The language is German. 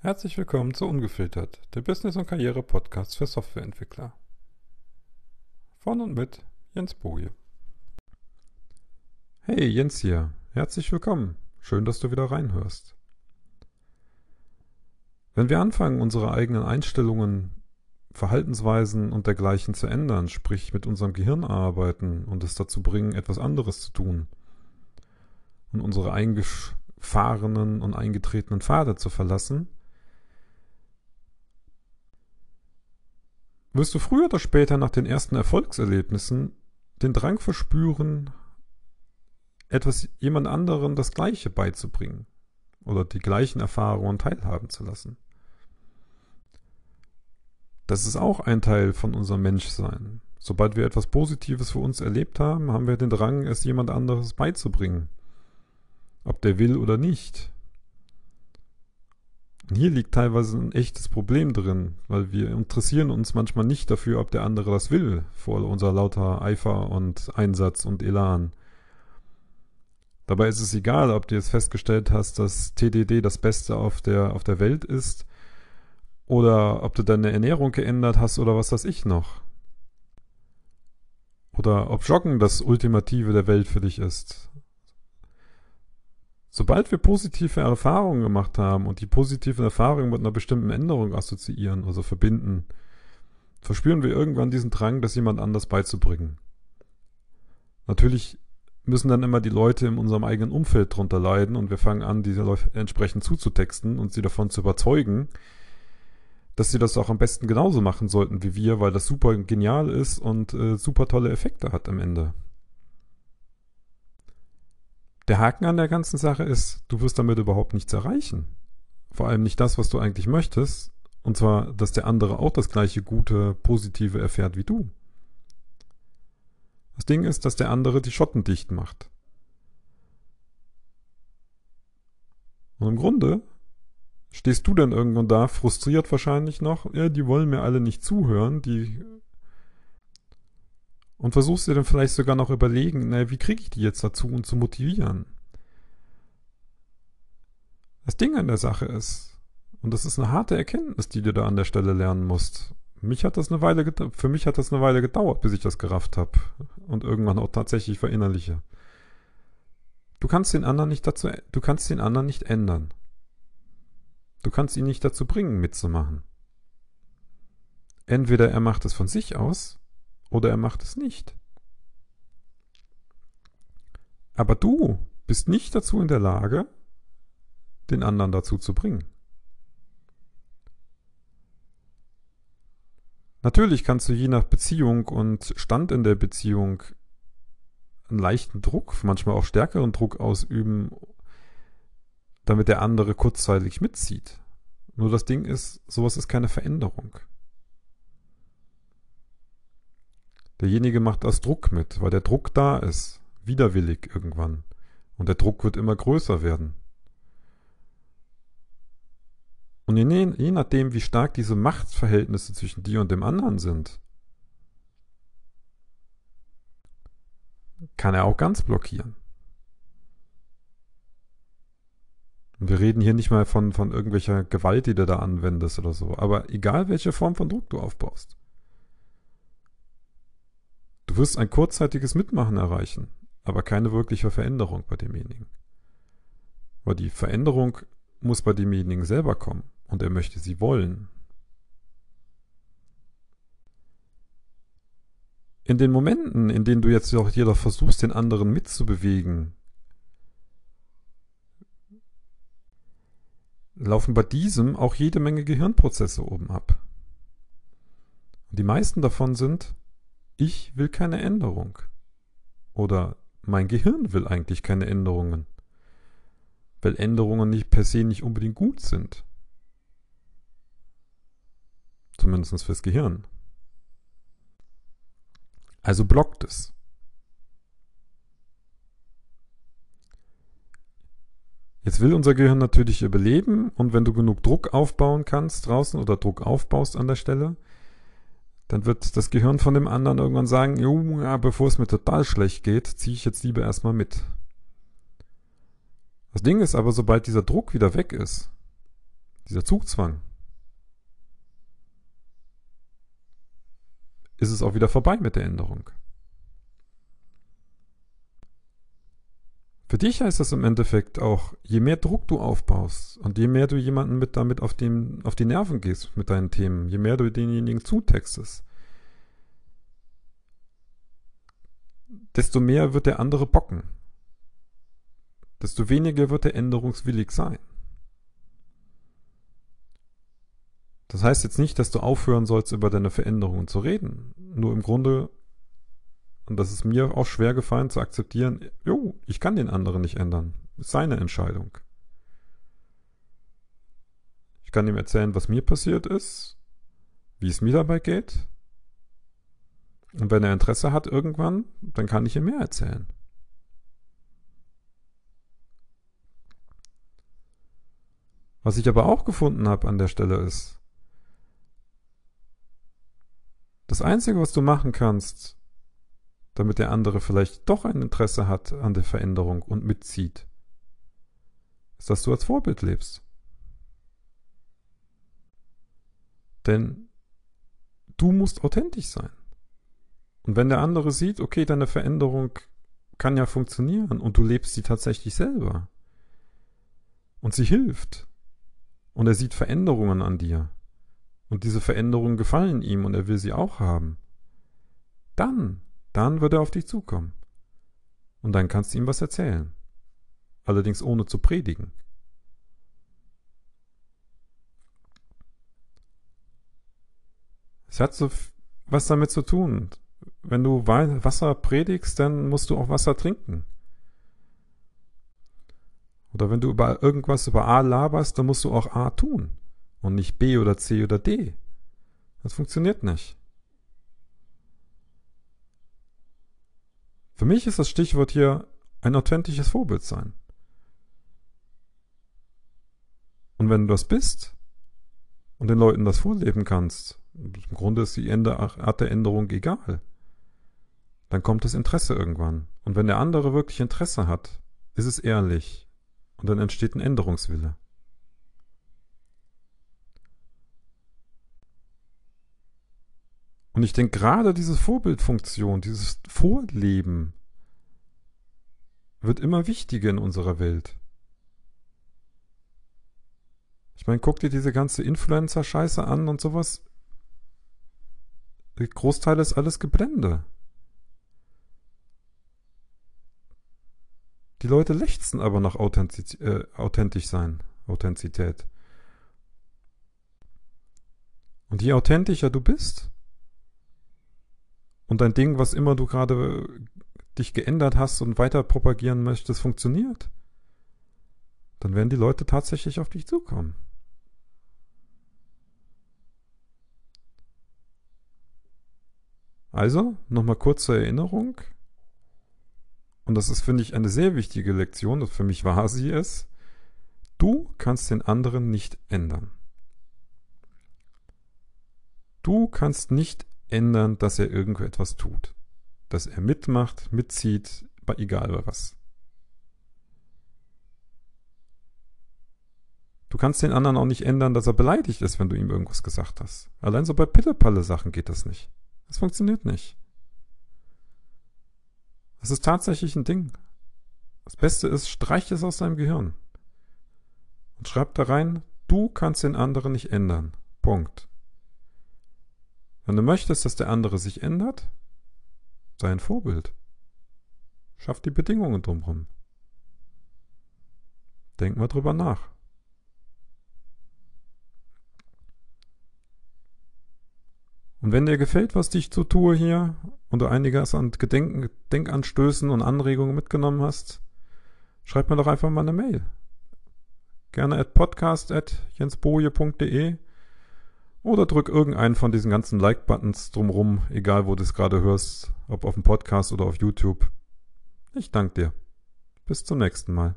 Herzlich willkommen zu Ungefiltert, der Business- und Karriere-Podcast für Softwareentwickler. Von und mit Jens Boje. Hey, Jens hier. Herzlich willkommen. Schön, dass du wieder reinhörst. Wenn wir anfangen, unsere eigenen Einstellungen, Verhaltensweisen und dergleichen zu ändern, sprich mit unserem Gehirn arbeiten und es dazu bringen, etwas anderes zu tun und unsere eingefahrenen und eingetretenen Pfade zu verlassen, wirst du früher oder später nach den ersten Erfolgserlebnissen den Drang verspüren, etwas jemand anderen das Gleiche beizubringen oder die gleichen Erfahrungen teilhaben zu lassen. Das ist auch ein Teil von unserem Menschsein. Sobald wir etwas Positives für uns erlebt haben, haben wir den Drang, es jemand anderes beizubringen. Ob der will oder nicht. Hier liegt teilweise ein echtes Problem drin, weil wir interessieren uns manchmal nicht dafür, ob der andere das will, vor unser lauter Eifer und Einsatz und Elan. Dabei ist es egal, ob du jetzt festgestellt hast, dass TDD das Beste auf der, auf der Welt ist oder ob du deine Ernährung geändert hast oder was weiß ich noch. Oder ob Joggen das Ultimative der Welt für dich ist. Sobald wir positive Erfahrungen gemacht haben und die positiven Erfahrungen mit einer bestimmten Änderung assoziieren, also verbinden, verspüren wir irgendwann diesen Drang, das jemand anders beizubringen. Natürlich müssen dann immer die Leute in unserem eigenen Umfeld drunter leiden und wir fangen an, diese Leute entsprechend zuzutexten und sie davon zu überzeugen, dass sie das auch am besten genauso machen sollten wie wir, weil das super genial ist und äh, super tolle Effekte hat am Ende. Der Haken an der ganzen Sache ist, du wirst damit überhaupt nichts erreichen. Vor allem nicht das, was du eigentlich möchtest. Und zwar, dass der andere auch das gleiche gute, positive erfährt wie du. Das Ding ist, dass der andere die Schotten dicht macht. Und im Grunde stehst du dann irgendwann da, frustriert wahrscheinlich noch, ja, die wollen mir alle nicht zuhören, die und versuchst dir dann vielleicht sogar noch überlegen, naja, wie kriege ich die jetzt dazu, um zu motivieren? Das Ding an der Sache ist, und das ist eine harte Erkenntnis, die du da an der Stelle lernen musst. Mich hat das eine Weile für mich hat das eine Weile gedauert, bis ich das gerafft habe und irgendwann auch tatsächlich verinnerliche. Du kannst den anderen nicht dazu, du kannst den anderen nicht ändern. Du kannst ihn nicht dazu bringen, mitzumachen. Entweder er macht es von sich aus oder er macht es nicht. Aber du bist nicht dazu in der Lage, den anderen dazu zu bringen. Natürlich kannst du je nach Beziehung und Stand in der Beziehung einen leichten Druck, manchmal auch stärkeren Druck ausüben, damit der andere kurzzeitig mitzieht. Nur das Ding ist, sowas ist keine Veränderung. Derjenige macht aus Druck mit, weil der Druck da ist, widerwillig irgendwann. Und der Druck wird immer größer werden. Und je, je nachdem, wie stark diese Machtverhältnisse zwischen dir und dem anderen sind, kann er auch ganz blockieren. Und wir reden hier nicht mal von, von irgendwelcher Gewalt, die du da anwendest oder so. Aber egal, welche Form von Druck du aufbaust. Wirst ein kurzzeitiges Mitmachen erreichen, aber keine wirkliche Veränderung bei demjenigen. Weil die Veränderung muss bei demjenigen selber kommen und er möchte sie wollen. In den Momenten, in denen du jetzt auch jeder versuchst, den anderen mitzubewegen, laufen bei diesem auch jede Menge Gehirnprozesse oben ab. Und die meisten davon sind, ich will keine Änderung. Oder mein Gehirn will eigentlich keine Änderungen. Weil Änderungen nicht per se nicht unbedingt gut sind. Zumindest fürs Gehirn. Also blockt es. Jetzt will unser Gehirn natürlich überleben und wenn du genug Druck aufbauen kannst draußen oder Druck aufbaust an der Stelle, dann wird das Gehirn von dem anderen irgendwann sagen, jo, ja, bevor es mir total schlecht geht, ziehe ich jetzt lieber erstmal mit. Das Ding ist aber, sobald dieser Druck wieder weg ist, dieser Zugzwang, ist es auch wieder vorbei mit der Änderung. Für dich heißt das im Endeffekt auch, je mehr Druck du aufbaust und je mehr du jemanden mit damit auf, den, auf die Nerven gehst mit deinen Themen, je mehr du denjenigen zutextest, desto mehr wird der andere bocken. Desto weniger wird er änderungswillig sein. Das heißt jetzt nicht, dass du aufhören sollst, über deine Veränderungen zu reden. Nur im Grunde und das ist mir auch schwer gefallen zu akzeptieren, jo, ich kann den anderen nicht ändern. Ist seine Entscheidung. Ich kann ihm erzählen, was mir passiert ist, wie es mir dabei geht. Und wenn er Interesse hat irgendwann, dann kann ich ihm mehr erzählen. Was ich aber auch gefunden habe an der Stelle ist, das Einzige, was du machen kannst, damit der andere vielleicht doch ein Interesse hat an der Veränderung und mitzieht, ist, dass du als Vorbild lebst. Denn du musst authentisch sein. Und wenn der andere sieht, okay, deine Veränderung kann ja funktionieren und du lebst sie tatsächlich selber und sie hilft und er sieht Veränderungen an dir und diese Veränderungen gefallen ihm und er will sie auch haben, dann dann wird er auf dich zukommen. Und dann kannst du ihm was erzählen. Allerdings ohne zu predigen. Es hat so was damit zu tun. Wenn du Wasser predigst, dann musst du auch Wasser trinken. Oder wenn du über irgendwas über A laberst, dann musst du auch A tun und nicht B oder C oder D. Das funktioniert nicht. Für mich ist das Stichwort hier ein authentisches Vorbild sein. Und wenn du das bist und den Leuten das vorleben kannst, im Grunde ist die Art der Änderung egal, dann kommt das Interesse irgendwann. Und wenn der andere wirklich Interesse hat, ist es ehrlich und dann entsteht ein Änderungswille. Und ich denke, gerade diese Vorbildfunktion, dieses Vorleben wird immer wichtiger in unserer Welt. Ich meine, guck dir diese ganze Influencer-Scheiße an und sowas. Der Großteil ist alles Geblende. Die Leute lechzen aber nach Authentiz äh, authentisch sein, Authentizität. Und je authentischer du bist, und dein Ding, was immer du gerade dich geändert hast und weiter propagieren möchtest, funktioniert, dann werden die Leute tatsächlich auf dich zukommen. Also, nochmal kurz zur Erinnerung. Und das ist, finde ich, eine sehr wichtige Lektion, für mich war sie es. Du kannst den anderen nicht ändern. Du kannst nicht ändern, dass er irgendetwas tut. Dass er mitmacht, mitzieht, egal was. Du kannst den anderen auch nicht ändern, dass er beleidigt ist, wenn du ihm irgendwas gesagt hast. Allein so bei Pillepalle-Sachen geht das nicht. Das funktioniert nicht. Das ist tatsächlich ein Ding. Das Beste ist, streich es aus deinem Gehirn. Und schreib da rein, du kannst den anderen nicht ändern. Punkt. Wenn du möchtest, dass der andere sich ändert, sei ein Vorbild. Schaff die Bedingungen drumherum. Denk mal drüber nach. Und wenn dir gefällt, was ich so tue hier und du einiges an Gedenken, Denkanstößen und Anregungen mitgenommen hast, schreib mir doch einfach mal eine Mail. Gerne at podcast at jensboje.de oder drück irgendeinen von diesen ganzen Like-Buttons drumrum, egal wo du es gerade hörst, ob auf dem Podcast oder auf YouTube. Ich danke dir. Bis zum nächsten Mal.